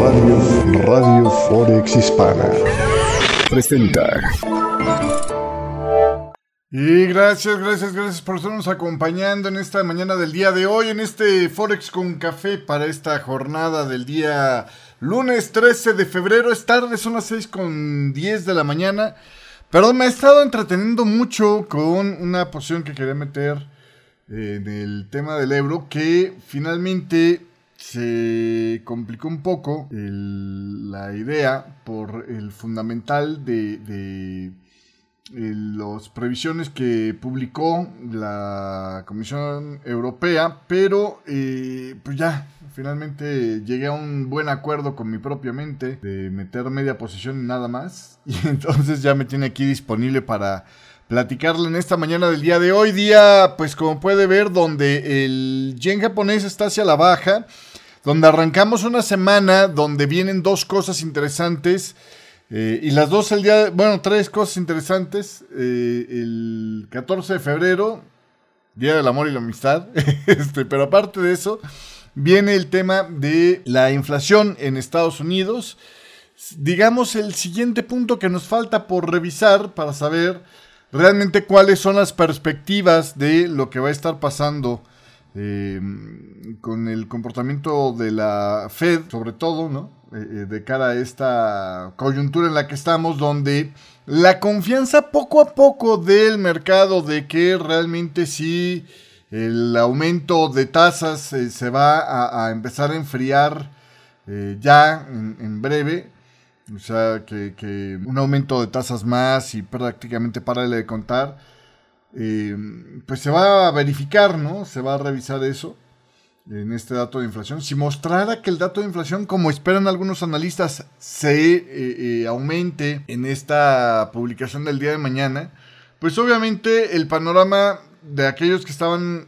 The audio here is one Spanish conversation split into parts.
Radio, Radio Forex Hispana presenta. Y gracias, gracias, gracias por estarnos acompañando en esta mañana del día de hoy, en este Forex con café para esta jornada del día lunes 13 de febrero. Es tarde, son las 6 con 10 de la mañana. Perdón, me he estado entreteniendo mucho con una posición que quería meter en el tema del euro que finalmente se complicó un poco la idea por el fundamental de, las previsiones que publicó la Comisión Europea, pero eh, pues ya, finalmente llegué a un buen acuerdo con mi propia mente de meter media posición y nada más, y entonces ya me tiene aquí disponible para platicarle en esta mañana del día de hoy, día pues como puede ver donde el yen japonés está hacia la baja, donde arrancamos una semana donde vienen dos cosas interesantes. Eh, y las dos el día, bueno, tres cosas interesantes. Eh, el 14 de febrero, Día del Amor y la Amistad. este, pero aparte de eso, viene el tema de la inflación en Estados Unidos. Digamos, el siguiente punto que nos falta por revisar para saber realmente cuáles son las perspectivas de lo que va a estar pasando eh, con el comportamiento de la Fed, sobre todo, ¿no? Eh, eh, de cara a esta coyuntura en la que estamos, donde la confianza poco a poco del mercado de que realmente sí el aumento de tasas se va a, empezar a enfriar ya en, breve. O sea, que, un aumento de tasas más y prácticamente para de contar eh, pues se va a verificar, ¿no? Se va a revisar eso en este dato de inflación. Si mostrara que el dato de inflación, como esperan algunos analistas, se eh, eh, aumente en esta publicación del día de mañana, pues obviamente el panorama de aquellos que estaban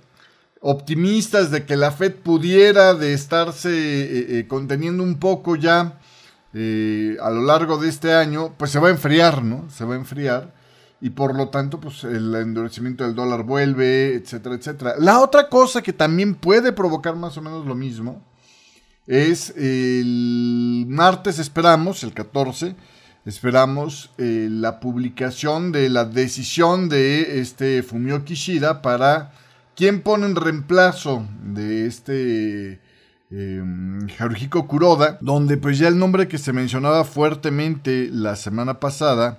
optimistas de que la Fed pudiera de estarse conteniendo un poco ya a lo largo de este año, pues se va a enfriar, ¿no? Se va a enfriar y por lo tanto pues el endurecimiento del dólar vuelve, etcétera, etcétera. La otra cosa que también puede provocar más o menos lo mismo es el martes esperamos, el 14, esperamos eh, la publicación de la decisión de este Fumio Kishida para quién pone en reemplazo de este eh, Haruhiko Kuroda, donde pues ya el nombre que se mencionaba fuertemente la semana pasada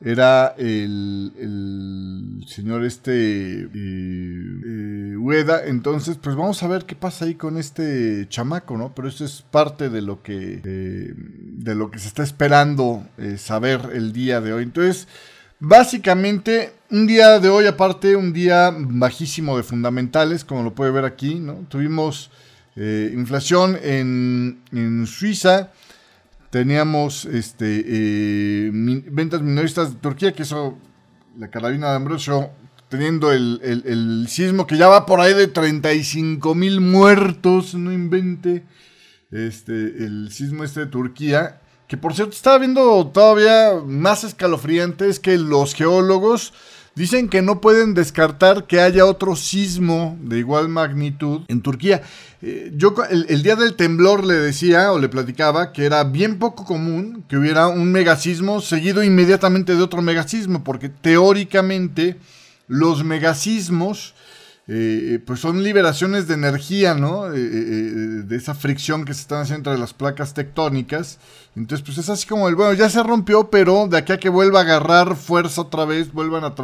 era el, señor este eh, eh, Ueda. Entonces, pues vamos a ver qué pasa ahí con este chamaco, ¿no? Pero eso es parte de lo que, eh, de lo que se está esperando saber el día de hoy. Entonces, básicamente, un día de hoy, aparte, un día bajísimo de fundamentales, como lo puede ver aquí, ¿no? Tuvimos inflación en, Suiza Teníamos este, eh, ventas minoristas de Turquía, que eso, la carabina de Ambrosio, teniendo el, sismo que ya va por ahí de 35 mil muertos, no invente. Este, el sismo este de Turquía, que por cierto estaba viendo todavía más escalofriantes que los geólogos Dicen que no pueden descartar que haya otro sismo de igual magnitud en Turquía. Eh, yo el, día del temblor le decía o le platicaba que era bien poco común que hubiera un megasismo seguido inmediatamente de otro megasismo, porque teóricamente los megasismos eh, eh, pues son liberaciones de energía, ¿no? Eh, de esa fricción que se están haciendo entre las placas tectónicas. Entonces, pues es así como el, bueno, ya se rompió, pero de aquí a que vuelva a agarrar fuerza otra vez, vuelvan a,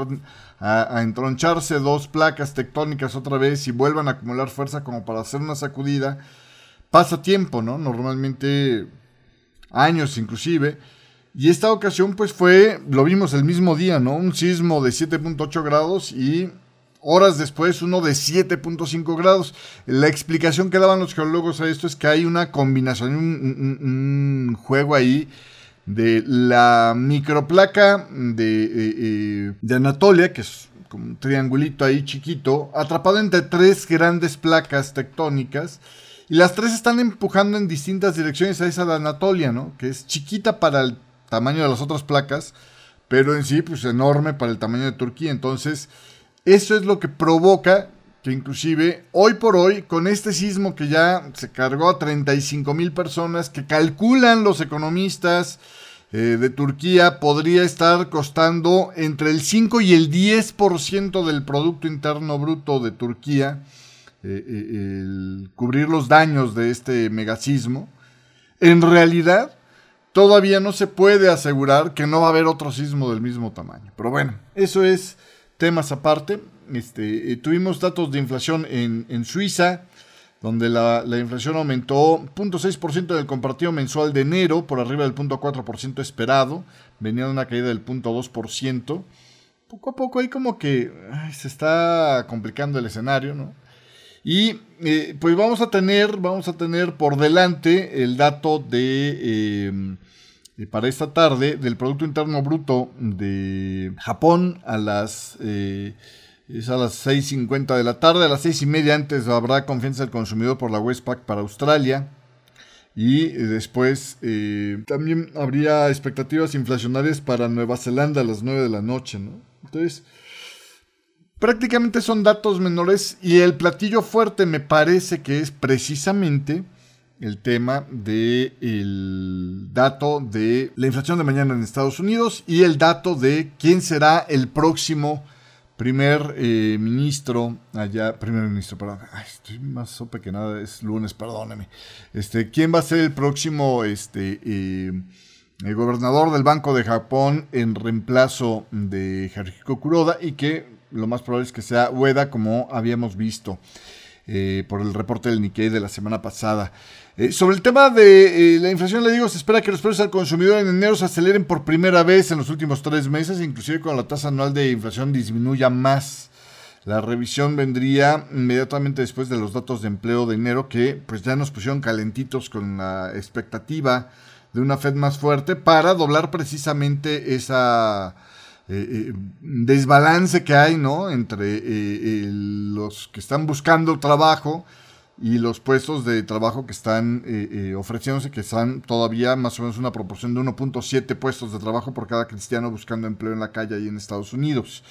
a, entroncharse dos placas tectónicas otra vez y vuelvan a acumular fuerza como para hacer una sacudida, pasa tiempo, ¿no? Normalmente años inclusive. Y esta ocasión pues fue, lo vimos el mismo día, ¿no? Un sismo de 7.8 grados y horas después uno de 7.5 grados. La explicación que daban los geólogos a esto es que hay una combinación, un, juego ahí de la microplaca de, eh, eh, de Anatolia, que es como un triangulito ahí chiquito, atrapado entre tres grandes placas tectónicas. Y las tres están empujando en distintas direcciones a esa de Anatolia, ¿no? Que es chiquita para el tamaño de las otras placas, pero en sí, pues enorme para el tamaño de Turquía. Entonces, eso es lo que provoca que inclusive hoy por hoy, con este sismo que ya se cargó a 35 mil personas, que calculan los economistas eh, de Turquía, podría estar costando entre el 5 y el 10% del Producto Interno Bruto de Turquía, eh, eh, el cubrir los daños de este megasismo. En realidad, todavía no se puede asegurar que no va a haber otro sismo del mismo tamaño. Pero bueno, eso es temas aparte. Este, eh, tuvimos datos de inflación en, Suiza, donde la, inflación aumentó 0.6% en el compartido mensual de enero, por arriba del 0.4% esperado, venía de una caída del 0.2%. Poco a poco ahí como que se está complicando el escenario, ¿no? Y eh, pues vamos a tener, vamos a tener por delante el dato de em, para esta tarde del Producto Interno Bruto de Japón a las eh, es las 6.50 de la tarde. A las 6.30 antes habrá confianza del consumidor por la Westpac para Australia. Y después eh, también habría expectativas inflacionarias para Nueva Zelanda a las 9 de la noche. ¿no? Entonces, prácticamente son datos menores. Y el platillo fuerte me parece que es precisamente el tema del el dato de la inflación de mañana en Estados Unidos y el dato de quién será el próximo primer eh, ministro allá, primer ministro, perdón, estoy más sope que nada, es lunes, perdóneme. Este, ¿quién va a ser el próximo este, eh, el gobernador del Banco de Japón en reemplazo de Haruhiko Kuroda y que lo más probable es que sea Ueda como habíamos visto eh, por el reporte del Nikkei de la semana pasada. Eh, sobre el tema de eh, la inflación, le digo, se espera que los precios al consumidor en enero se aceleren por primera vez en los últimos tres meses, inclusive cuando la tasa anual de inflación disminuya más. La revisión vendría inmediatamente después de los datos de empleo de enero que pues ya nos pusieron calentitos con la expectativa de una Fed más fuerte para doblar precisamente esa eh, desbalance que hay ¿no? entre los que están buscando trabajo y los puestos de trabajo que están eh, eh, ofreciéndose, que están todavía más o menos una proporción de 1.7 puestos de trabajo por cada cristiano buscando empleo en la calle ahí en Estados Unidos.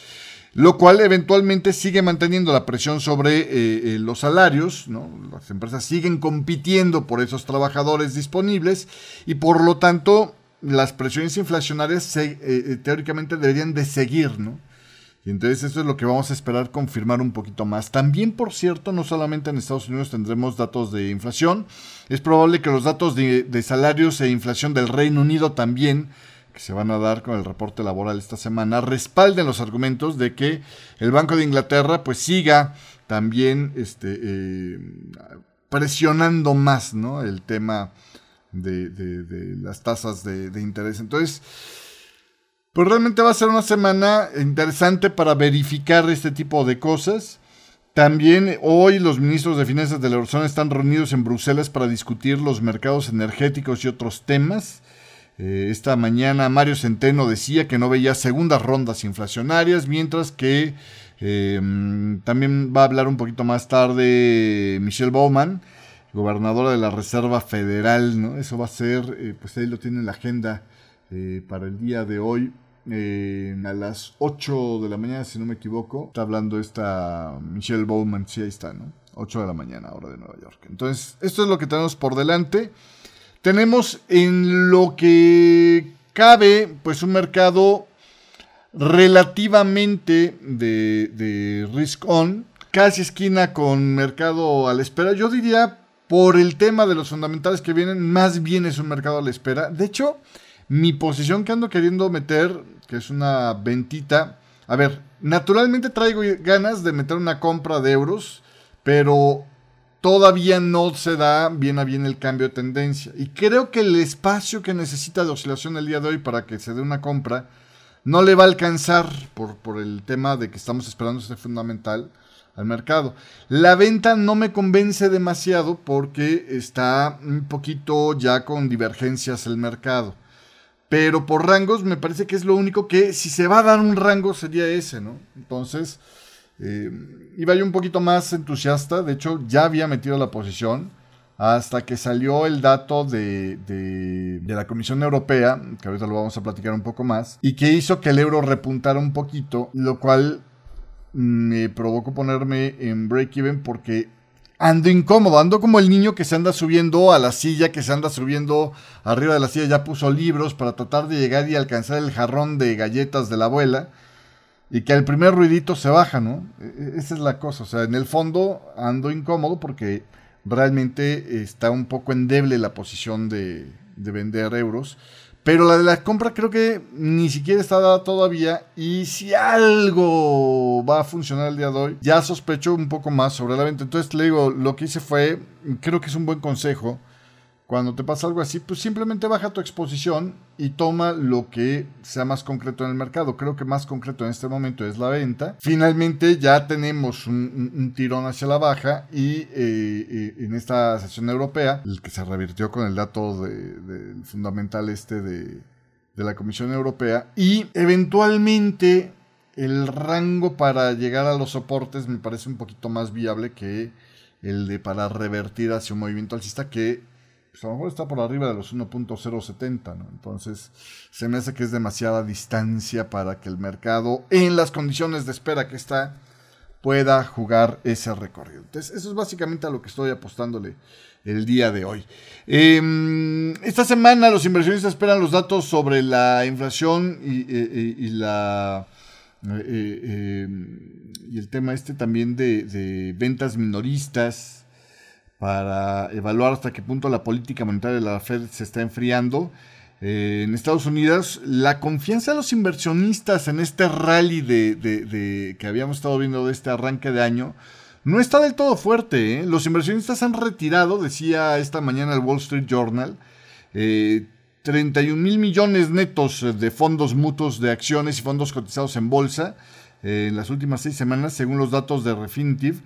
Lo cual eventualmente sigue manteniendo la presión sobre eh, los salarios, ¿no? las empresas siguen compitiendo por esos trabajadores disponibles y por lo tanto las presiones inflacionarias teóricamente deberían de seguir, ¿no? Y entonces esto es lo que vamos a esperar confirmar un poquito más. También, por cierto, no solamente en Estados Unidos tendremos datos de inflación, es probable que los datos de, salarios e inflación del Reino Unido también, que se van a dar con el reporte laboral esta semana, respalden los argumentos de que el Banco de Inglaterra pues siga también este, eh, presionando más ¿no? el tema de, las tasas de, interés. Entonces, pues realmente va a ser una semana interesante para verificar este tipo de cosas. También hoy los ministros de Finanzas de la Eurozona están reunidos en Bruselas para discutir los mercados energéticos y otros temas. Eh, esta mañana Mario Centeno decía que no veía segundas rondas inflacionarias, mientras que em, también va a hablar un poquito más tarde Michelle Bowman, gobernadora de la Reserva Federal. ¿no? Eso va a ser, eh, pues ahí lo tiene en la agenda eh, para el día de hoy. Eh, a las 8 de la mañana, si no me equivoco, está hablando esta Michelle Bowman, sí, ahí está, ¿no? 8 de la mañana, hora de Nueva York. Entonces, esto es lo que tenemos por delante. Tenemos en lo que cabe, pues un mercado relativamente de, de risk on, casi esquina con mercado a la espera. Yo diría, por el tema de los fundamentales que vienen, más bien es un mercado a la espera. De hecho, mi posición que ando queriendo meter, que es una ventita. A ver, naturalmente traigo ganas de meter una compra de euros, pero todavía no se da bien a bien el cambio de tendencia. Y creo que el espacio que necesita de oscilación el día de hoy para que se dé una compra no le va a alcanzar por, por el tema de que estamos esperando ese fundamental al mercado. La venta no me convence demasiado porque está un poquito ya con divergencias el mercado. Pero por rangos me parece que es lo único que si se va a dar un rango sería ese, ¿no? Entonces, eh, iba yo un poquito más entusiasta. De hecho, ya había metido la posición hasta que salió el dato de, de, la Comisión Europea, que ahorita lo vamos a platicar un poco más, y que hizo que el euro repuntara un poquito, lo cual me provocó ponerme en break-even porque ando incómodo, ando como el niño que se anda subiendo a la silla, que se anda subiendo arriba de la silla, ya puso libros para tratar de llegar y alcanzar el jarrón de galletas de la abuela y que al primer ruidito se baja, ¿no? E, e, esa es la cosa, o sea, en el fondo ando incómodo porque realmente está un poco endeble la posición de, de vender euros. Pero la de la compra creo que ni siquiera está dada todavía. Y si algo va a funcionar el día de hoy, ya sospecho un poco más sobre la venta. Entonces le digo, lo que hice fue, creo que es un buen consejo cuando te pasa algo así, pues simplemente baja tu exposición y toma lo que sea más concreto en el mercado. Creo que más concreto en este momento es la venta. Finalmente ya tenemos un, tirón hacia la baja y eh, eh, en esta sesión europea, el que se revirtió con el dato del fundamental este de, de la Comisión Europea y eventualmente el rango para llegar a los soportes me parece un poquito más viable que el de para revertir hacia un movimiento alcista que pues a lo mejor está por arriba de los 1.070, ¿no? Entonces, se me hace que es demasiada distancia para que el mercado, en las condiciones de espera que está, pueda jugar ese recorrido. Entonces, eso es básicamente a lo que estoy apostándole el día de hoy. Em, esta semana los inversionistas esperan los datos sobre la inflación y, la... Eh, em, y el tema este también de ventas minoristas, para evaluar hasta qué punto la política monetaria de la Fed se está enfriando. Eh, en Estados Unidos, la confianza de los inversionistas en este rally de, que habíamos estado viendo de este arranque de año no está del todo fuerte. ¿eh? Los inversionistas han retirado, decía esta mañana el Wall Street Journal, 31 eh, mil millones netos de fondos mutuos de acciones y fondos cotizados en bolsa en las últimas seis semanas, según los datos de Refinitiv.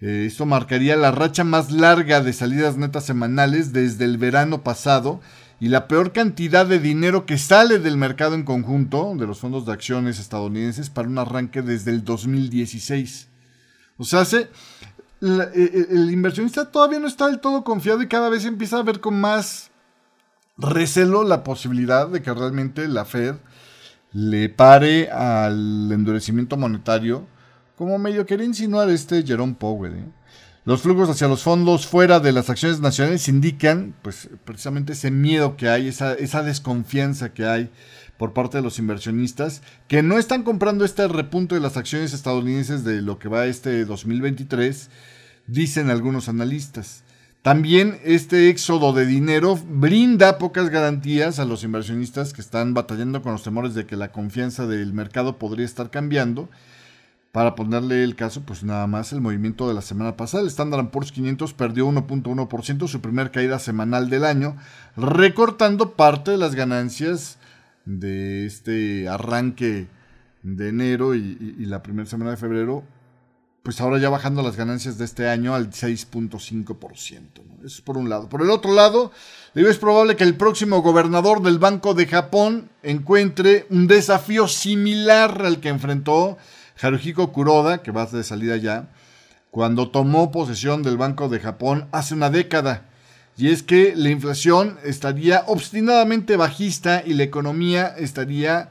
Eh, esto marcaría la racha más larga de salidas netas semanales desde el verano pasado y la peor cantidad de dinero que sale del mercado en conjunto de los fondos de acciones estadounidenses para un arranque desde el 2016. O sea, e, e, el inversionista todavía no está del todo confiado y cada vez empieza a ver con más recelo la posibilidad de que realmente la Fed le pare al endurecimiento monetario como medio quería insinuar este Jerome Powell. ¿eh? Los flujos hacia los fondos fuera de las acciones nacionales indican, pues, precisamente ese miedo que hay, esa, esa desconfianza que hay por parte de los inversionistas, que no están comprando este repunto de las acciones estadounidenses de lo que va este 2023, dicen algunos analistas. También este éxodo de dinero brinda pocas garantías a los inversionistas que están batallando con los temores de que la confianza del mercado podría estar cambiando para ponerle el caso, pues nada más el movimiento de la semana pasada. El Standard Poor's 500 perdió 1.1%, su primer caída semanal del año, recortando parte de las ganancias de este arranque de enero y, la primera semana de febrero. Pues ahora ya bajando las ganancias de este año al 6.5%. Eso es por un lado. Por el otro lado, es probable que el próximo gobernador del Banco de Japón encuentre un desafío similar al que enfrentó Haruhiko Kuroda, que va de salida ya, cuando tomó posesión del Banco de Japón hace una década. Y es que la inflación estaría obstinadamente bajista y la economía estaría,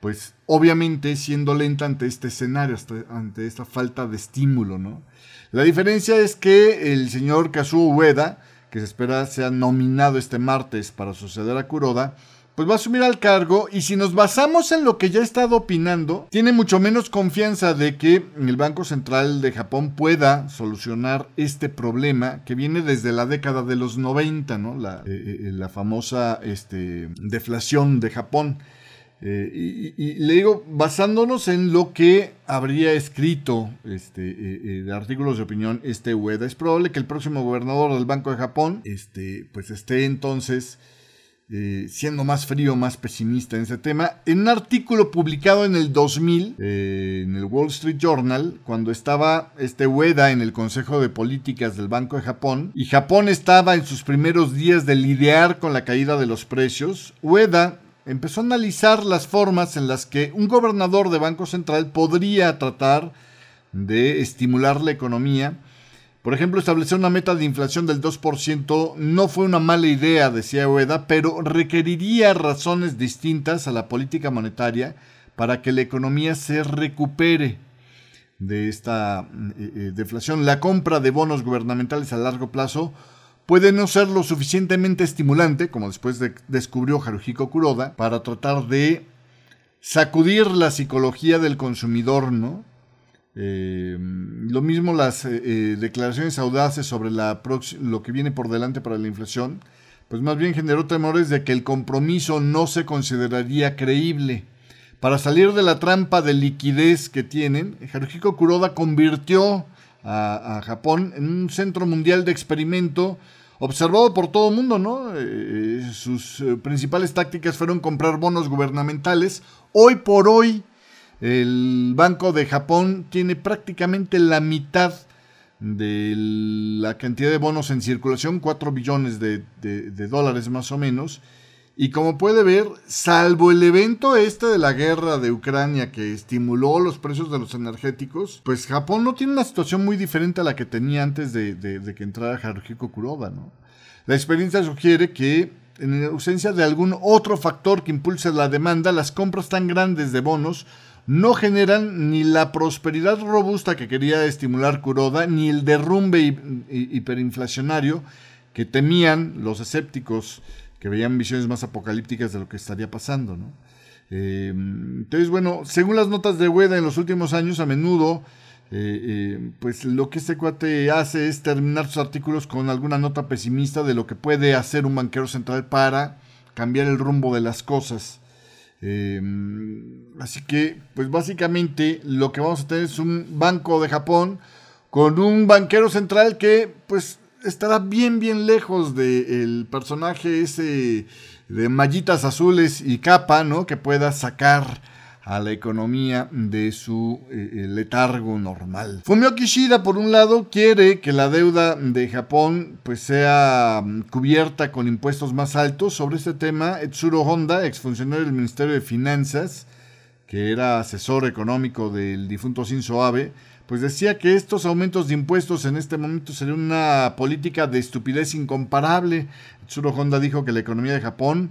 pues obviamente, siendo lenta ante este escenario, ante esta falta de estímulo, ¿no? La diferencia es que el señor Kazuo Ueda, que se espera sea nominado este martes para suceder a Kuroda, pues va a asumir al cargo y si nos basamos en lo que ya ha estado opinando, tiene mucho menos confianza de que el Banco Central de Japón pueda solucionar este problema que viene desde la década de los 90, ¿no? La, eh, eh, famosa este, deflación de Japón. Eh, y, le digo, basándonos en lo que habría escrito este, de artículos de opinión este Ueda, es probable que el próximo gobernador del Banco de Japón este, pues esté entonces eh, siendo más frío, más pesimista en ese tema. En un artículo publicado en el 2000 eh, en el Wall Street Journal, cuando estaba este Ueda en el Consejo de Políticas del Banco de Japón, y Japón estaba en sus primeros días de lidiar con la caída de los precios, Ueda empezó a analizar las formas en las que un gobernador de Banco Central podría tratar de estimular la economía por ejemplo, establecer una meta de inflación del 2% no fue una mala idea, decía Ueda, pero requeriría razones distintas a la política monetaria para que la economía se recupere. de esta deflación. La compra de bonos gubernamentales a largo plazo puede no ser lo suficientemente estimulante, como después descubrió Haruhiko Kuroda, para tratar de sacudir la psicología del consumidor, ¿no? Eh, lo mismo las eh, eh, declaraciones audaces sobre lo que viene por delante para la inflación, pues más bien generó temores de que el compromiso no se consideraría creíble. Para salir de la trampa de liquidez que tienen, Haruhiko Kuroda convirtió a, Japón en un centro mundial de experimento observado por todo el mundo, ¿no? sus principales tácticas fueron comprar bonos gubernamentales. Hoy por hoy, el Banco de Japón tiene prácticamente la mitad de la cantidad de bonos en circulación, 4 billones de, dólares más o menos. Y como puede ver, salvo el evento este de la guerra de Ucrania que estimuló los precios de los energéticos, pues Japón no tiene una situación muy diferente a la que tenía antes de, que entrara Haruhiko Kuroda, ¿no? La experiencia sugiere que en ausencia de algún otro factor que impulse la demanda, las compras tan grandes de bonos no generan ni la prosperidad robusta que quería estimular Kuroda, ni el derrumbe hiperinflacionario que temían los escépticos que veían visiones más apocalípticas de lo que estaría pasando. Em, entonces, bueno, según las notas de Weda en los últimos años, a menudo, eh, eh, pues lo que este cuate hace es terminar sus artículos con alguna nota pesimista de lo que puede hacer un banquero central para cambiar el rumbo de las cosas. Em, así que, pues básicamente lo que vamos a tener es un banco de Japón con un banquero central que, pues, estará bien, bien lejos del personaje ese de mallitas azules y capa, ¿no? Que pueda sacar a la economía de su eh, letargo normal. Fumio Kishida, por un lado, quiere que la deuda de Japón pues, sea mm, cubierta con impuestos más altos. Sobre este tema, Etsuro Honda, exfuncionario del Ministerio de Finanzas, que era asesor económico del difunto Shinzo Abe, pues decía que estos aumentos de impuestos en este momento serían una política de estupidez incomparable. Etsuro Honda dijo que la economía de Japón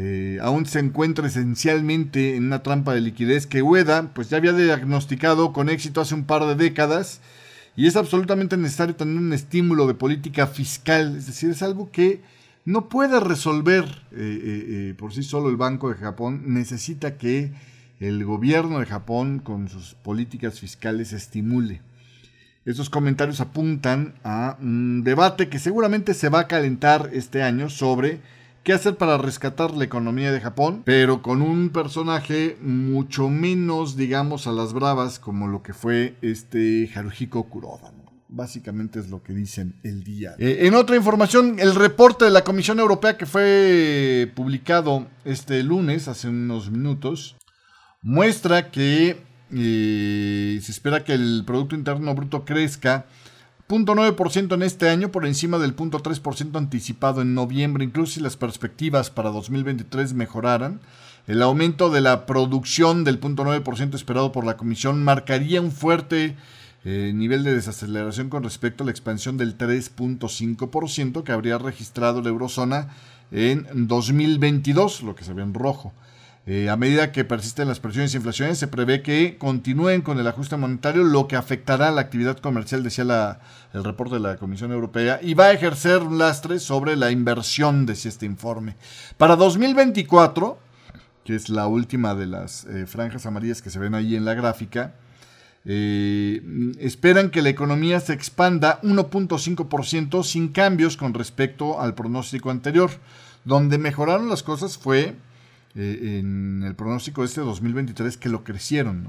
eh, aún se encuentra esencialmente en una trampa de liquidez que Ueda pues ya había diagnosticado con éxito hace un par de décadas y es absolutamente necesario tener un estímulo de política fiscal, es decir, es algo que no puede resolver eh, eh, por sí solo el Banco de Japón, necesita que el gobierno de Japón con sus políticas fiscales estimule. Estos comentarios apuntan a un debate que seguramente se va a calentar este año sobre qué hacer para rescatar la economía de Japón, pero con un personaje mucho menos, digamos, a las bravas como lo que fue este Haruhiko Kuroda. Básicamente es lo que dicen el día. Eh, en otra información, el reporte de la Comisión Europea que fue publicado este lunes, hace unos minutos, muestra que eh, se espera que el Producto Interno Bruto crezca 0.9% en este año por encima del 0.3% anticipado en noviembre, incluso si las perspectivas para 2023 mejoraran. El aumento de la producción del 0.9% esperado por la Comisión marcaría un fuerte eh, nivel de desaceleración con respecto a la expansión del 3.5% que habría registrado la eurozona en 2022, lo que se ve en rojo. Eh, a medida que persisten las presiones inflaciones, se prevé que continúen con el ajuste monetario, lo que afectará la actividad comercial, decía el reporte de la Comisión Europea, y va a ejercer un lastre sobre la inversión, decía este informe. Para 2024, que es la última de las eh, franjas amarillas que se ven ahí en la gráfica, eh, esperan que la economía se expanda 1.5% sin cambios con respecto al pronóstico anterior. Donde mejoraron las cosas fue eh, en el pronóstico de este 2023 que lo crecieron.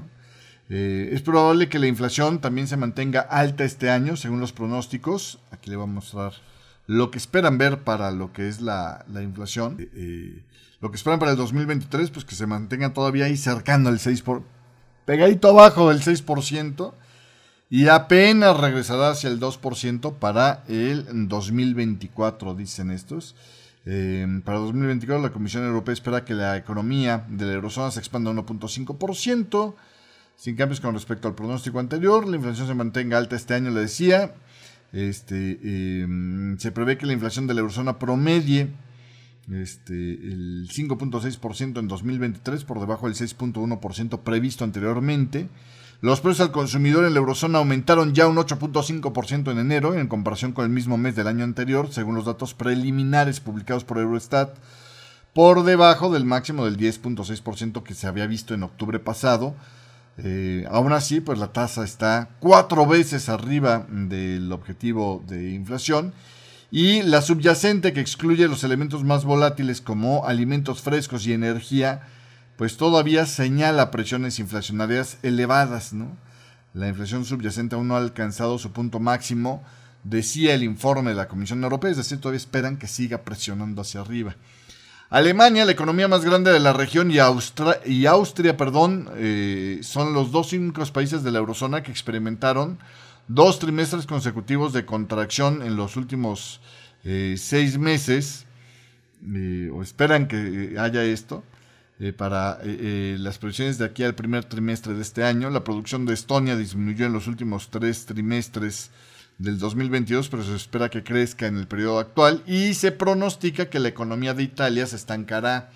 Eh, es probable que la inflación también se mantenga alta este año, según los pronósticos. Aquí le voy a mostrar lo que esperan ver para lo que es la, inflación. Eh, lo que esperan para el 2023, pues que se mantenga todavía ahí cercano al 6%, por, pegadito abajo del 6%, y apenas regresará hacia el 2% para el 2024, dicen estos. Em, para 2024 la Comisión Europea espera que la economía de la eurozona se expanda 1.5%, sin cambios con respecto al pronóstico anterior. La inflación se mantenga alta este año, le decía. Este, em, se prevé que la inflación de la eurozona promedie este, el 5.6% en 2023, por debajo del 6.1% previsto anteriormente. Los precios al consumidor en la eurozona aumentaron ya un 8.5% en enero en comparación con el mismo mes del año anterior, según los datos preliminares publicados por Eurostat, por debajo del máximo del 10.6% que se había visto en octubre pasado. Eh, aún así, pues la tasa está cuatro veces arriba del objetivo de inflación y la subyacente que excluye los elementos más volátiles como alimentos frescos y energía pues todavía señala presiones inflacionarias elevadas, ¿no? La inflación subyacente aún no ha alcanzado su punto máximo, decía el informe de la Comisión Europea, es decir, todavía esperan que siga presionando hacia arriba. Alemania, la economía más grande de la región, y, Austria, perdón, eh, son los dos únicos países de la eurozona que experimentaron dos trimestres consecutivos de contracción en los últimos eh, seis meses, eh, o esperan que haya esto. Eh, para eh, eh, las proyecciones de aquí al primer trimestre de este año. La producción de Estonia disminuyó en los últimos tres trimestres del 2022, pero se espera que crezca en el periodo actual y se pronostica que la economía de Italia se estancará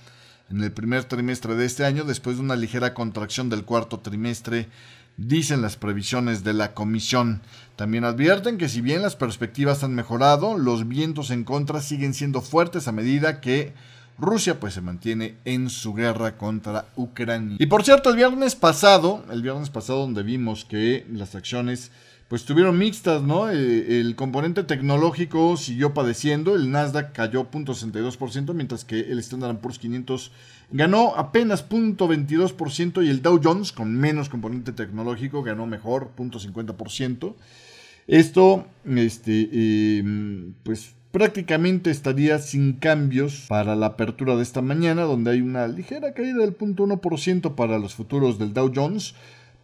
en el primer trimestre de este año después de una ligera contracción del cuarto trimestre, dicen las previsiones de la comisión. También advierten que si bien las perspectivas han mejorado, los vientos en contra siguen siendo fuertes a medida que Rusia pues se mantiene en su guerra contra Ucrania. Y por cierto, el viernes pasado, el viernes pasado donde vimos que las acciones pues estuvieron mixtas, ¿no? Eh, el componente tecnológico siguió padeciendo, el Nasdaq cayó 0.62%, mientras que el Standard Poor's 500 ganó apenas 0.22% y el Dow Jones, con menos componente tecnológico, ganó mejor, 0.50%. Esto, este, eh, pues prácticamente estaría sin cambios para la apertura de esta mañana, donde hay una ligera caída del 0.1% para los futuros del Dow Jones,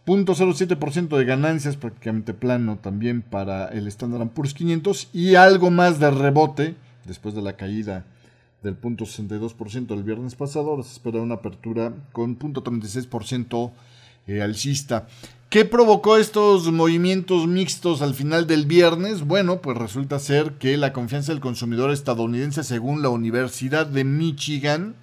0.07% de ganancias prácticamente plano también para el Standard Poor's 500 y algo más de rebote después de la caída del 0.62% del viernes pasado, ahora se espera una apertura con 0.36% eh. ¿Qué provocó estos movimientos mixtos al final del viernes? Bueno, pues resulta ser que la confianza del consumidor estadounidense, según la Universidad de Michigan,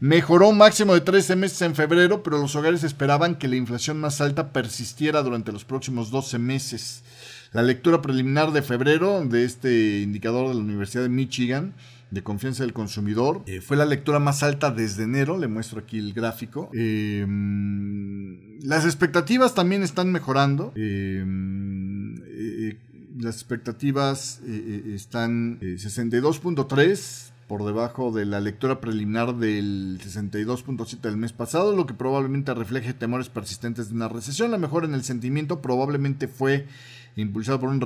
mejoró un máximo de 13 meses en febrero, pero los hogares esperaban que la inflación más alta persistiera durante los próximos 12 meses. La lectura preliminar de febrero de este indicador de la Universidad de Michigan de confianza del consumidor. Eh, fue la lectura más alta desde enero, le muestro aquí el gráfico. Em, las expectativas también están mejorando. Eh, las expectativas eh, están 62.3 por debajo de la lectura preliminar del 62.7 del mes pasado, lo que probablemente refleje temores persistentes de una recesión. La mejora en el sentimiento probablemente fue impulsado por un,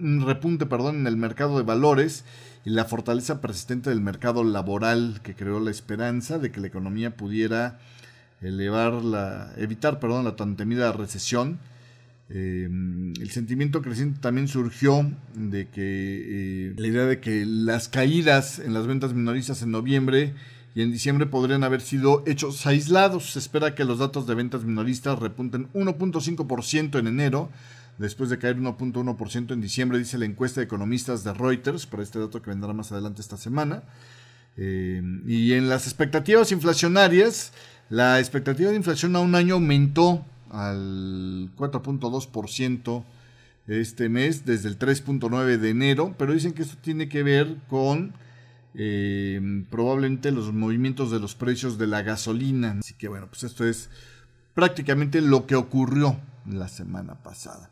un repunte perdón, en el mercado de valores y la fortaleza persistente del mercado laboral que creó la esperanza de que la economía pudiera elevar la, evitar perdón, la tan temida recesión. Em, el sentimiento creciente también surgió de que eh, la idea de que las caídas en las ventas minoristas en noviembre y en diciembre podrían haber sido hechos aislados. Se espera que los datos de ventas minoristas repunten 1.5% en enero, después de caer 1.1% en diciembre, dice la encuesta de economistas de Reuters, para este dato que vendrá más adelante esta semana. Eh, y en las expectativas inflacionarias, la expectativa de inflación a un año aumentó al 4.2% este mes, desde el 3.9 de enero, pero dicen que esto tiene que ver con eh, probablemente los movimientos de los precios de la gasolina. Así que bueno, pues esto es prácticamente lo que ocurrió la semana pasada.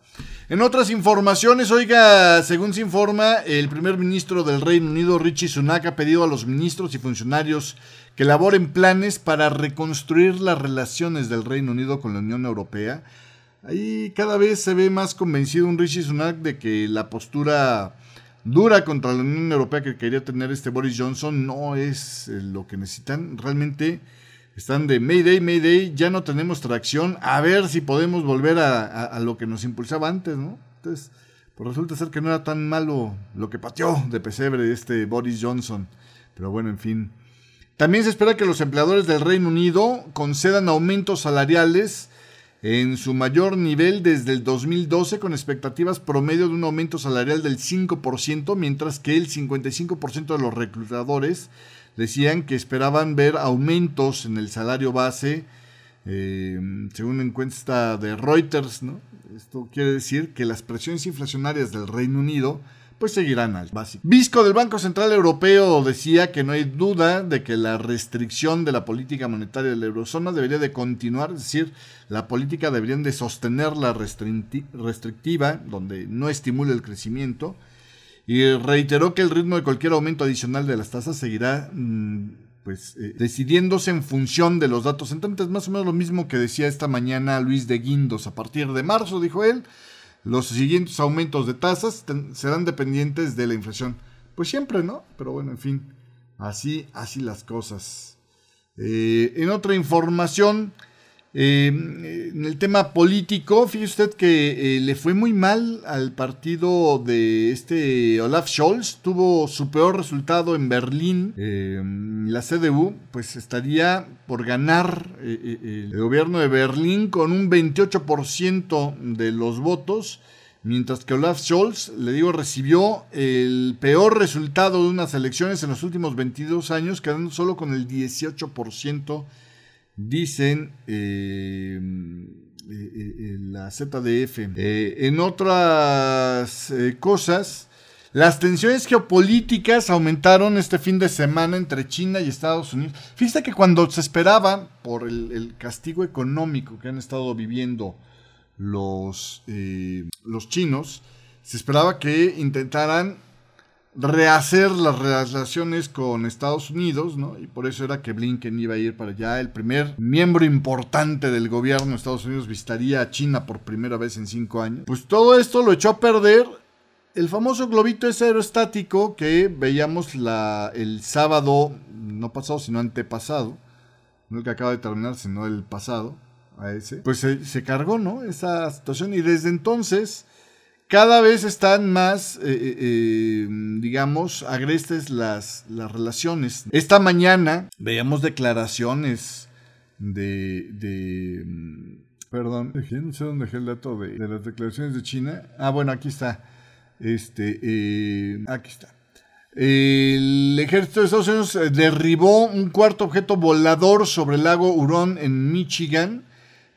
En otras informaciones, oiga, según se informa, el primer ministro del Reino Unido, Richie Sunak, ha pedido a los ministros y funcionarios que elaboren planes para reconstruir las relaciones del Reino Unido con la Unión Europea. Ahí cada vez se ve más convencido un Richie Sunak de que la postura dura contra la Unión Europea que quería tener este Boris Johnson no es eh, lo que necesitan. Realmente están de Mayday, Mayday, ya no tenemos tracción, a ver si podemos volver a, lo que nos impulsaba antes, ¿no? Entonces, pues resulta ser que no era tan malo lo que pateó de pesebre este Boris Johnson. Pero bueno, en fin. También se espera que los empleadores del Reino Unido concedan aumentos salariales en su mayor nivel desde el 2012 con expectativas promedio de un aumento salarial del 5%, mientras que el 55% de los reclutadores decían que esperaban ver aumentos en el salario base eh, según una encuesta de Reuters. Esto quiere decir que las presiones inflacionarias del Reino Unido pues seguirán al básico. Visco del Banco Central Europeo decía que no hay duda de que la restricción de la política monetaria de la eurozona debería de continuar, es decir, la política deberían de sostener la restrictiva, donde no estimule el crecimiento, y reiteró que el ritmo de cualquier aumento adicional de las tasas seguirá mm, pues eh, decidiéndose en función de los datos entrantes, más o menos lo mismo que decía esta mañana Luis de Guindos, a partir de marzo, dijo él, los siguientes aumentos de tasas serán dependientes de la inflación. Pues siempre, ¿no? Pero bueno, en fin, así, así las cosas. Eh, en otra información, Em, en el tema político, fíjese usted que eh, le fue muy mal al partido de este Olaf Scholz. Tuvo su peor resultado en Berlín. Em, la CDU, pues estaría por ganar eh, eh, el gobierno de Berlín con un 28% de los votos. Mientras que Olaf Scholz, le digo, recibió el peor resultado de unas elecciones en los últimos 22 años, quedando solo con el 18% dicen eh, eh, eh, la ZDF. en otras cosas, las tensiones geopolíticas aumentaron este fin de semana entre China y Estados Unidos. Fíjate que cuando se esperaba por el, castigo económico que han estado viviendo los, los chinos, se esperaba que intentaran rehacer las relaciones con Estados Unidos, ¿no? Y por eso era que Blinken iba a ir para allá. El primer miembro importante del gobierno de Estados Unidos visitaría a China por primera vez en cinco años. Pues todo esto lo echó a perder el famoso globito ese aerostático que veíamos el sábado, no pasado, sino antepasado. No el que acaba de terminar, sino el pasado. A ese. Pues se cargó, ¿no? Esa situación. Y desde entonces cada vez están más, eh, eh, eh, digamos, agrestes las, las relaciones. Esta mañana veíamos declaraciones de, de mm, perdón, no sé dónde dejé el dato de, las declaraciones de China. Ah, bueno, aquí está. Este, aquí está. El ejército de Estados Unidos derribó un cuarto objeto volador sobre el lago Hurón en Michigan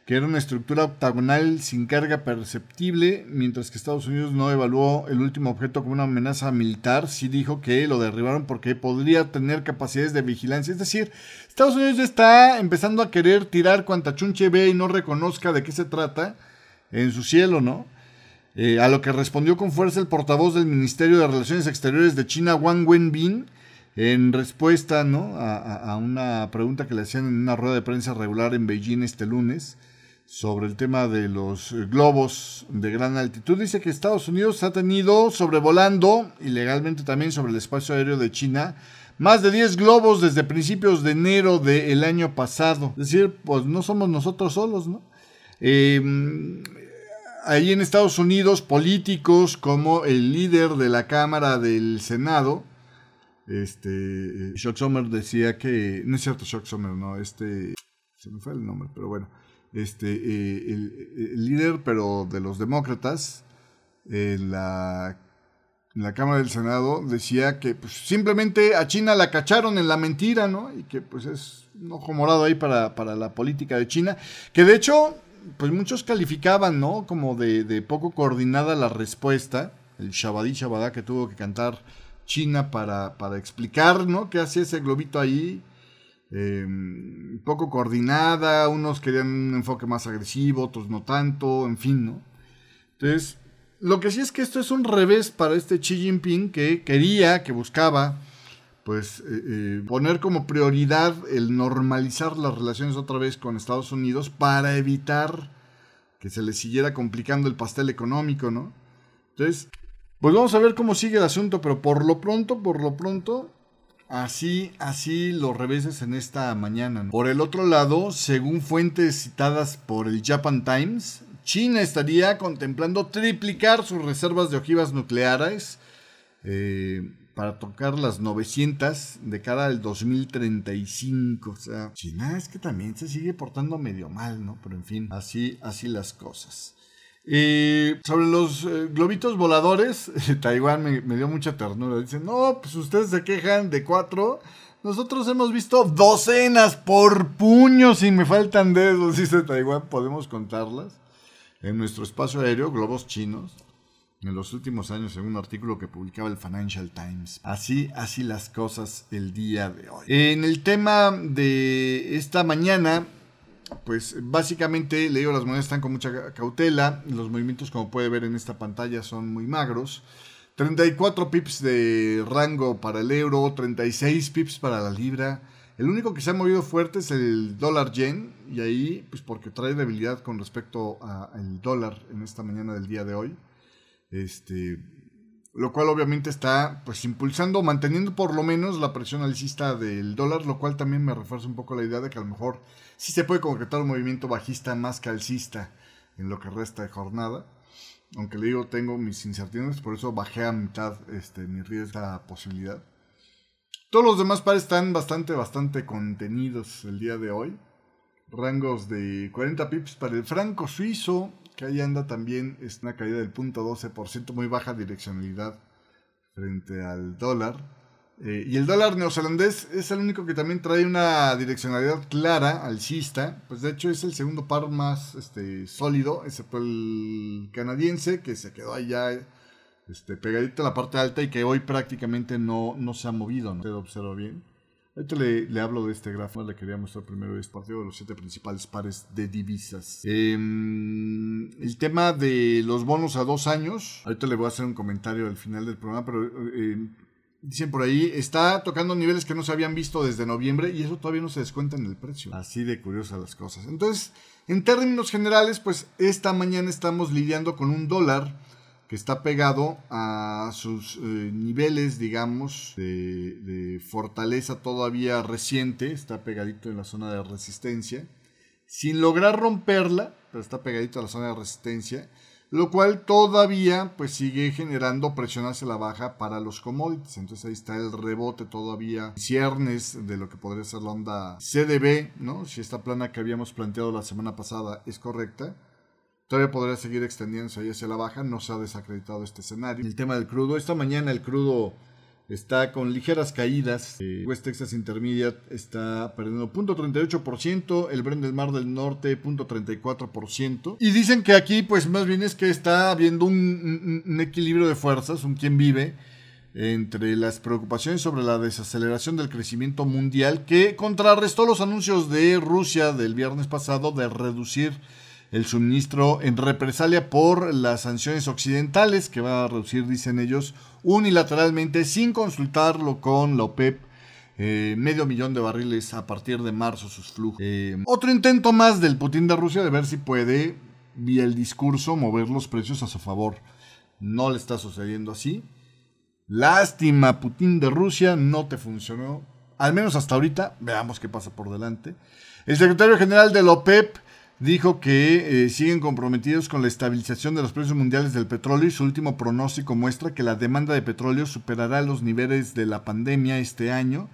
que era una estructura octagonal sin carga perceptible, mientras que Estados Unidos no evaluó el último objeto como una amenaza militar, sí dijo que lo derribaron porque podría tener capacidades de vigilancia. Es decir, Estados Unidos está empezando a querer tirar cuanta chunche ve y no reconozca de qué se trata en su cielo, ¿no? Eh, a lo que respondió con fuerza el portavoz del Ministerio de Relaciones Exteriores de China, Wang Wenbin, en respuesta ¿no? a, a una pregunta que le hacían en una rueda de prensa regular en Beijing este lunes sobre el tema de los eh, globos de gran altitud. Dice que Estados Unidos ha tenido sobrevolando ilegalmente también sobre el espacio aéreo de China más de 10 globos desde principios de enero del año pasado. Es decir, pues no somos nosotros solos, ¿no? Em, ahí en Estados Unidos, políticos como el líder de la Cámara del Senado, este, Shock Sommer decía que, no es cierto Shock Sommer, no, este, se me fue el nombre, pero bueno, este, eh, el, líder, pero de los demócratas, en la, la, Cámara del Senado, decía que pues, simplemente a China la cacharon en la mentira, ¿no? Y que pues es un ojo morado ahí para, para la política de China, que de hecho, pues muchos calificaban, ¿no? Como de, de poco coordinada la respuesta, el Shabadí Shabadá que tuvo que cantar China para, para explicar, ¿no? ¿Qué hacía ese globito ahí? Em, poco coordinada, unos querían un enfoque más agresivo, otros no tanto, en fin, ¿no? Entonces, lo que sí es que esto es un revés para este Xi Jinping que quería, que buscaba, pues, eh, eh, poner como prioridad el normalizar las relaciones otra vez con Estados Unidos para evitar que se le siguiera complicando el pastel económico, ¿no? Entonces, pues vamos a ver cómo sigue el asunto, pero por lo pronto, por lo pronto, Así, así los reveses en esta mañana. Por el otro lado, según fuentes citadas por el Japan Times, China estaría contemplando triplicar sus reservas de ojivas nucleares eh, para tocar las 900 de cara al 2035. O sea, China es que también se sigue portando medio mal, ¿no? Pero en fin, así, así las cosas. Sobre los eh, globitos voladores, Taiwán me, dio mucha ternura. Dicen, no, pues ustedes se quejan de cuatro, Nosotros hemos visto docenas por puños y me faltan dedos, dice Taiwán, podemos contarlas. En nuestro espacio aéreo, globos chinos, en los últimos años, en un artículo que publicaba el Financial Times. Así, así las cosas el día de hoy. En el tema de esta mañana, pues básicamente le digo, las monedas están con mucha cautela. Los movimientos, como puede ver en esta pantalla, son muy magros. 34 pips de rango para el euro, 36 pips para la libra. El único que se ha movido fuerte es el dólar yen y ahí pues porque trae debilidad con respecto al dólar en esta mañana del día de hoy. Este, lo cual obviamente está pues impulsando, manteniendo por lo menos la presión alcista del dólar, lo cual también me refuerza un poco la idea de que a lo mejor sí se puede concretar un movimiento bajista más que alcista en lo que resta de jornada aunque le digo, tengo mis incertidumbres, por eso bajé a mitad este, mi riesgo a posibilidad. Todos los demás pares están bastante, bastante contenidos el día de hoy. Rangos de 40 pips para el franco suizo, que ahí anda también, es una caída del 0.12%, muy baja direccionalidad frente al dólar. Eh, y el dólar neozelandés es el único que también trae una direccionalidad clara, alcista. Pues de hecho es el segundo par más este, sólido, excepto el canadiense, que se quedó allá este, pegadito a la parte alta y que hoy prácticamente no, no se ha movido. ¿no? Usted observa bien. Ahorita le, hablo de este gráfico, le quería mostrar primero este partido de los siete principales pares de divisas. Em, el tema de los bonos a dos años, ahorita le voy a hacer un comentario al final del programa, pero eh, Dicen por ahí, está tocando niveles que no se habían visto desde noviembre y eso todavía no se descuenta en el precio. Así de curiosas las cosas. Entonces, en términos generales, pues esta mañana estamos lidiando con un dólar que está pegado a sus eh, niveles, digamos, de, de, fortaleza todavía reciente, está pegadito en la zona de resistencia, sin lograr romperla, pero está pegadito a la zona de resistencia lo cual todavía pues sigue generando presión hacia la baja para los commodities. Entonces ahí está el rebote todavía, ciernes de lo que podría ser la onda CDB, ¿no? Si esta plana que habíamos planteado la semana pasada es correcta. Todavía podría seguir extendiéndose ahí hacia la baja, no se ha desacreditado este escenario. El tema del crudo, esta mañana el crudo está con ligeras caídas. Eh, West Texas Intermediate está perdiendo 0.38%, el Brent del Mar del Norte 0.34%. Y dicen que aquí pues más bien es que está habiendo un, un equilibrio de fuerzas, un quien vive entre las preocupaciones sobre la desaceleración del crecimiento mundial que contrarrestó los anuncios de Rusia del viernes pasado de reducir el suministro en represalia por las sanciones occidentales que va a reducir, dicen ellos, unilateralmente sin consultarlo con la OPEP. Eh, medio millón de barriles a partir de marzo sus flujos. Eh, otro intento más del Putin de Rusia de ver si puede, vía el discurso, mover los precios a su favor. No le está sucediendo así. Lástima, Putin de Rusia, no te funcionó. Al menos hasta ahorita, veamos qué pasa por delante. El secretario general de la OPEP dijo que eh, siguen comprometidos con la estabilización de los precios mundiales del petróleo y su último pronóstico muestra que la demanda de petróleo superará los niveles de la pandemia este año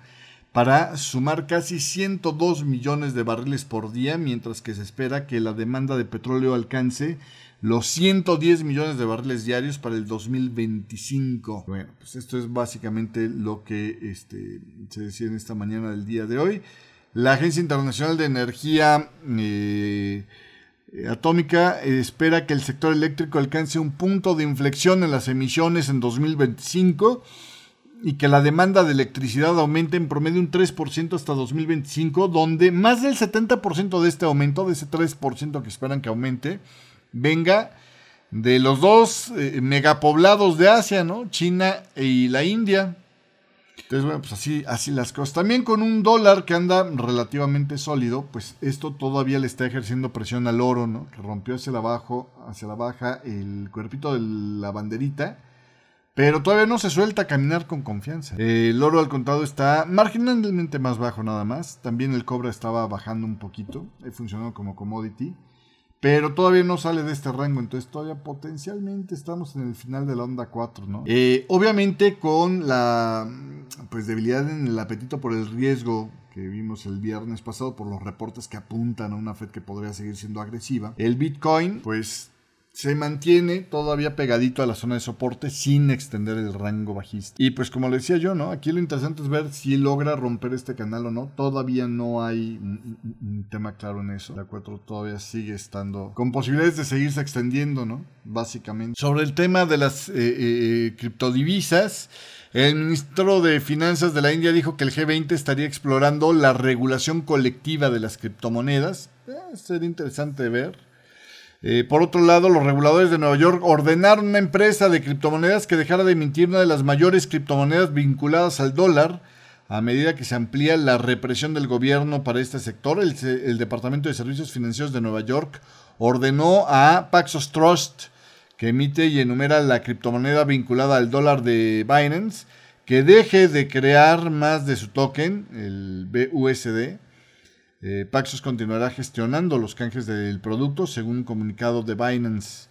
para sumar casi 102 millones de barriles por día, mientras que se espera que la demanda de petróleo alcance los 110 millones de barriles diarios para el 2025. Bueno, pues esto es básicamente lo que este, se decía en esta mañana del día de hoy. La Agencia Internacional de Energía eh, Atómica espera que el sector eléctrico alcance un punto de inflexión en las emisiones en 2025 y que la demanda de electricidad aumente en promedio un 3% hasta 2025, donde más del 70% de este aumento, de ese 3% que esperan que aumente, venga de los dos eh, megapoblados de Asia, ¿no? China y la India. Entonces, bueno, pues así, así las cosas. También con un dólar que anda relativamente sólido, pues esto todavía le está ejerciendo presión al oro, ¿no? Que rompió hacia la, abajo, hacia la baja el cuerpito de la banderita. Pero todavía no se suelta a caminar con confianza. El oro al contado está marginalmente más bajo nada más. También el cobre estaba bajando un poquito. He funcionado como commodity pero todavía no sale de este rango, entonces todavía potencialmente estamos en el final de la onda 4, ¿no? Eh, obviamente con la pues debilidad en el apetito por el riesgo que vimos el viernes pasado por los reportes que apuntan a una Fed que podría seguir siendo agresiva, el Bitcoin pues se mantiene todavía pegadito a la zona de soporte sin extender el rango bajista. Y pues como le decía yo, ¿no? Aquí lo interesante es ver si logra romper este canal o no. Todavía no hay un, tema claro en eso. La 4 todavía sigue estando con posibilidades de seguirse extendiendo, ¿no? Básicamente. Sobre el tema de las eh, eh, eh, criptodivisas. El ministro de Finanzas de la India dijo que el G20 estaría explorando la regulación colectiva de las criptomonedas. sería interesante ver. Eh, por otro lado, los reguladores de Nueva York ordenaron a una empresa de criptomonedas que dejara de emitir una de las mayores criptomonedas vinculadas al dólar a medida que se amplía la represión del gobierno para este sector. El, Departamento de Servicios Financieros de Nueva York ordenó a Paxos Trust, que emite y enumera la criptomoneda vinculada al dólar de Binance, que deje de crear más de su token, el BUSD, eh, Paxos continuará gestionando los canjes del producto, según un comunicado de Binance.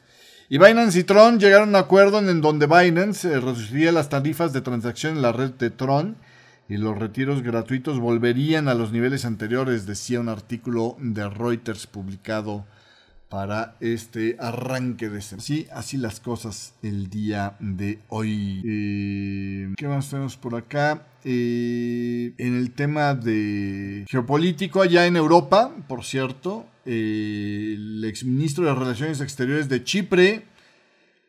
Y Binance y Tron llegaron a un acuerdo en donde Binance eh, reduciría las tarifas de transacción en la red de Tron y los retiros gratuitos volverían a los niveles anteriores, decía un artículo de Reuters publicado para este arranque de ser. Sí, así las cosas el día de hoy. Eh, ¿Qué más tenemos por acá? Eh, en el tema de geopolítico allá en Europa, por cierto, eh, el exministro de Relaciones Exteriores de Chipre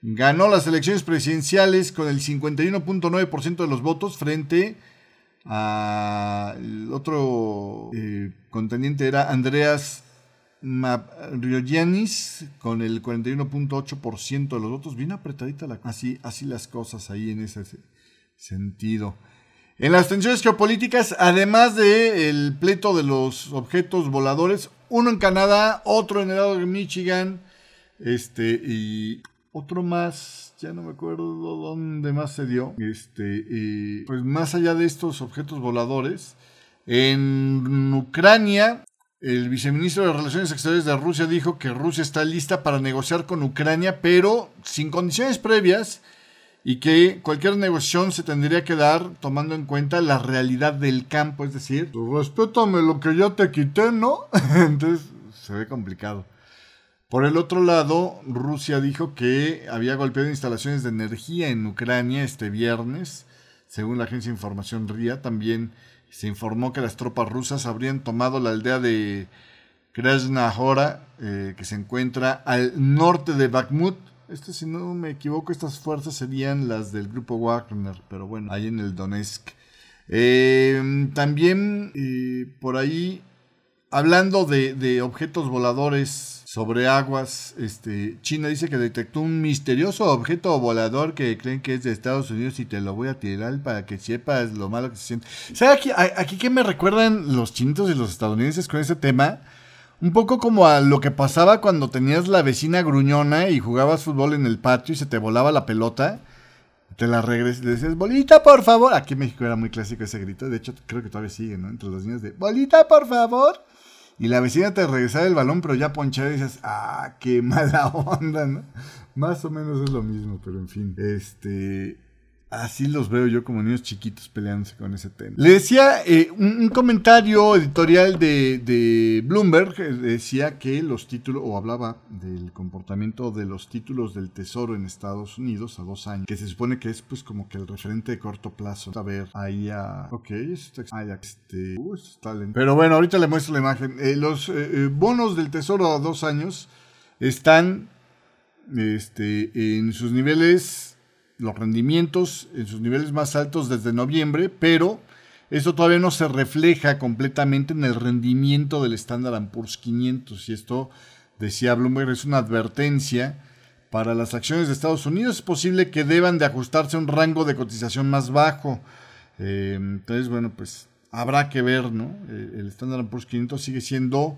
ganó las elecciones presidenciales con el 51.9% de los votos frente al otro contendiente era Andreas Riogianis con el 41.8% de los votos, bien apretadita la así, así las cosas ahí en ese sentido. En las tensiones geopolíticas, además del pleito de los objetos voladores, uno en Canadá, otro en el lado de Michigan, este, y otro más, ya no me acuerdo dónde más se dio, este, y pues más allá de estos objetos voladores, en Ucrania el viceministro de Relaciones Exteriores de Rusia dijo que Rusia está lista para negociar con Ucrania, pero sin condiciones previas y que cualquier negociación se tendría que dar tomando en cuenta la realidad del campo, es decir, respétame lo que ya te quité, ¿no? Entonces se ve complicado. Por el otro lado, Rusia dijo que había golpeado instalaciones de energía en Ucrania este viernes, según la agencia de información RIA, también se informó que las tropas rusas habrían tomado la aldea de Krasnahora, eh, que se encuentra al norte de Bakhmut. Este, si no me equivoco, estas fuerzas serían las del grupo Wagner, pero bueno, ahí en el Donetsk. Eh, también eh, por ahí, hablando de objetos voladores sobre aguas. Este, China dice que detectó un misterioso objeto volador que creen que es de Estados Unidos y te lo voy a tirar para que sepas lo malo que se siente. ¿Sabes aquí, aquí que me recuerdan los chinitos y los estadounidenses con ese tema? Un poco como a lo que pasaba cuando tenías la vecina gruñona y jugabas fútbol en el patio y se te volaba la pelota. Te la regresas y le decías, bolita, por favor. Aquí en México era muy clásico ese grito. De hecho, creo que todavía sigue, ¿no? Entre los niños de, bolita, por favor y la vecina te regresaba el balón, pero ya ponchado y dices, ah, qué mala onda, ¿no? Más o menos es lo mismo, pero en fin. Este. Así los veo yo como niños chiquitos peleándose con ese tema. Le decía eh, un, comentario editorial de, Bloomberg, eh, decía que los títulos, o hablaba del comportamiento de los títulos del Tesoro en Estados Unidos a dos años, que se supone que es pues como que el referente de corto plazo. A ver, ahí a... Ok, está, este... Uh, está lento. Pero bueno, ahorita le muestro la imagen. Eh, los bonos del Tesoro a dos años están este, en sus niveles los rendimientos en sus niveles más altos desde noviembre, pero eso todavía no se refleja completamente en el rendimiento del Standard Poor's 500. Y esto, decía Bloomberg, es una advertencia para las acciones de Estados Unidos. Es posible que deban de ajustarse a un rango de cotización más bajo. Eh, entonces, bueno, pues habrá que ver, ¿no? Eh, el Standard Poor's 500 sigue siendo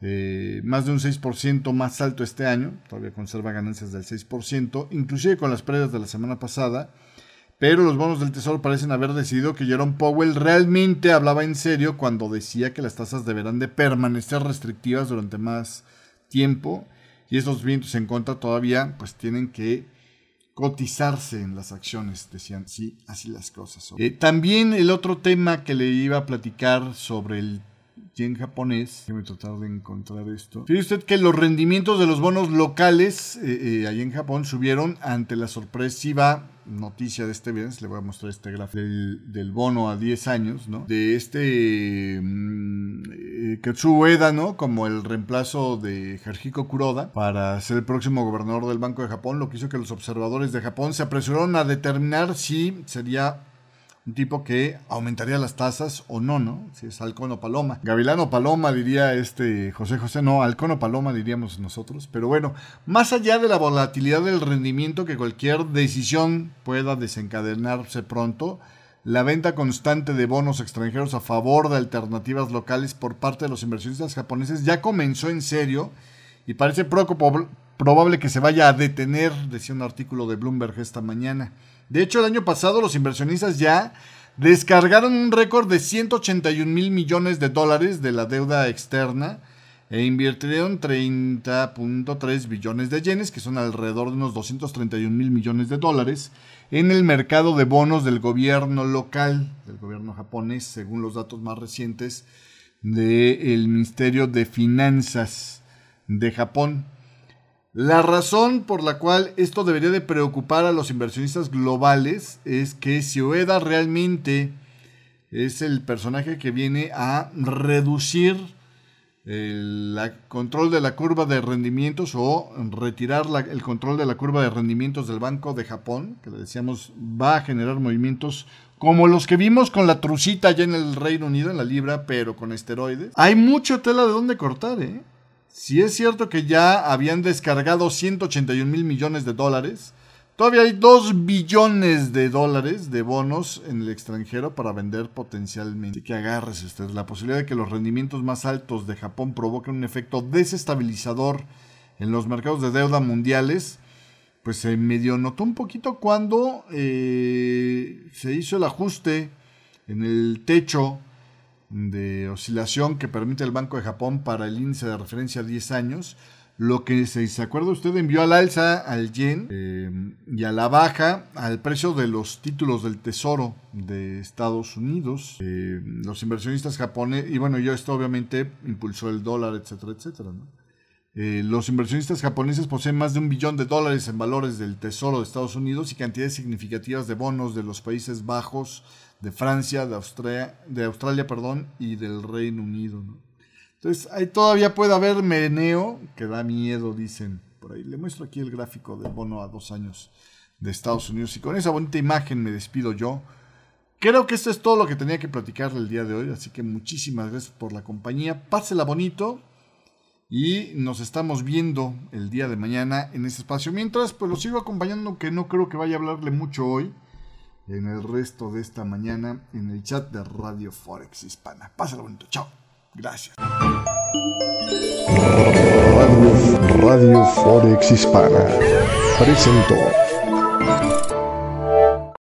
eh, más de un 6% más alto este año, todavía conserva ganancias del 6%, inclusive con las pérdidas de la semana pasada, pero los bonos del Tesoro parecen haber decidido que Jerome Powell realmente hablaba en serio cuando decía que las tasas deberán de permanecer restrictivas durante más tiempo y esos vientos en contra todavía pues tienen que cotizarse en las acciones, decían, sí, así las cosas. Eh, también el otro tema que le iba a platicar sobre el yen japonés. Déjame tratar de encontrar esto. Fíjese usted que los rendimientos de los bonos locales eh, eh, allá en Japón subieron ante la sorpresiva noticia de este viernes, le voy a mostrar este gráfico del, bono a 10 años, ¿no? De este mmm, Ueda, ¿no? Como el reemplazo de Jarjiko Kuroda para ser el próximo gobernador del Banco de Japón, lo que hizo que los observadores de Japón se apresuraron a determinar si sería un tipo que aumentaría las tasas o no, ¿no? Si es halcón o paloma. Gavilán o paloma diría este José José, no, halcón o paloma diríamos nosotros. Pero bueno, más allá de la volatilidad del rendimiento que cualquier decisión pueda desencadenarse pronto, la venta constante de bonos extranjeros a favor de alternativas locales por parte de los inversionistas japoneses ya comenzó en serio y parece probable que se vaya a detener, decía un artículo de Bloomberg esta mañana. De hecho, el año pasado los inversionistas ya descargaron un récord de 181 mil millones de dólares de la deuda externa e invirtieron 30.3 billones de yenes, que son alrededor de unos 231 mil millones de dólares, en el mercado de bonos del gobierno local, del gobierno japonés, según los datos más recientes del Ministerio de Finanzas de Japón. La razón por la cual esto debería de preocupar a los inversionistas globales es que si Ueda realmente es el personaje que viene a reducir el control de la curva de rendimientos o retirar el control de la curva de rendimientos del Banco de Japón, que le decíamos va a generar movimientos como los que vimos con la trucita allá en el Reino Unido, en la libra, pero con esteroides. Hay mucha tela de dónde cortar, ¿eh? Si es cierto que ya habían descargado 181 mil millones de dólares, todavía hay 2 billones de dólares de bonos en el extranjero para vender potencialmente. que agarres usted. La posibilidad de que los rendimientos más altos de Japón provoquen un efecto desestabilizador en los mercados de deuda mundiales, pues se medio notó un poquito cuando eh, se hizo el ajuste en el techo de oscilación que permite el Banco de Japón para el índice de referencia a 10 años. Lo que se, acuerda usted envió al alza al yen eh, y a la baja al precio de los títulos del tesoro de Estados Unidos. Eh, los inversionistas japoneses, y bueno, yo esto obviamente impulsó el dólar, etcétera, etcétera. Eh, los inversionistas japoneses poseen más de un billón de dólares en valores del tesoro de Estados Unidos y cantidades significativas de bonos de los Países Bajos, de Francia, de Australia, de Australia perdón, y del Reino Unido. Entonces, ahí todavía puede haber meneo, que da miedo, dicen. Por ahí le muestro aquí el gráfico del bono a dos años de Estados Unidos. Y con esa bonita imagen me despido yo. Creo que esto es todo lo que tenía que platicarle el día de hoy. Así que muchísimas gracias por la compañía. Pásela bonito. Y nos estamos viendo el día de mañana en este espacio. Mientras, pues lo sigo acompañando, que no creo que vaya a hablarle mucho hoy en el resto de esta mañana en el chat de Radio Forex Hispana. Pásalo bonito, chao. Gracias. Radio, Forex Hispana presentó.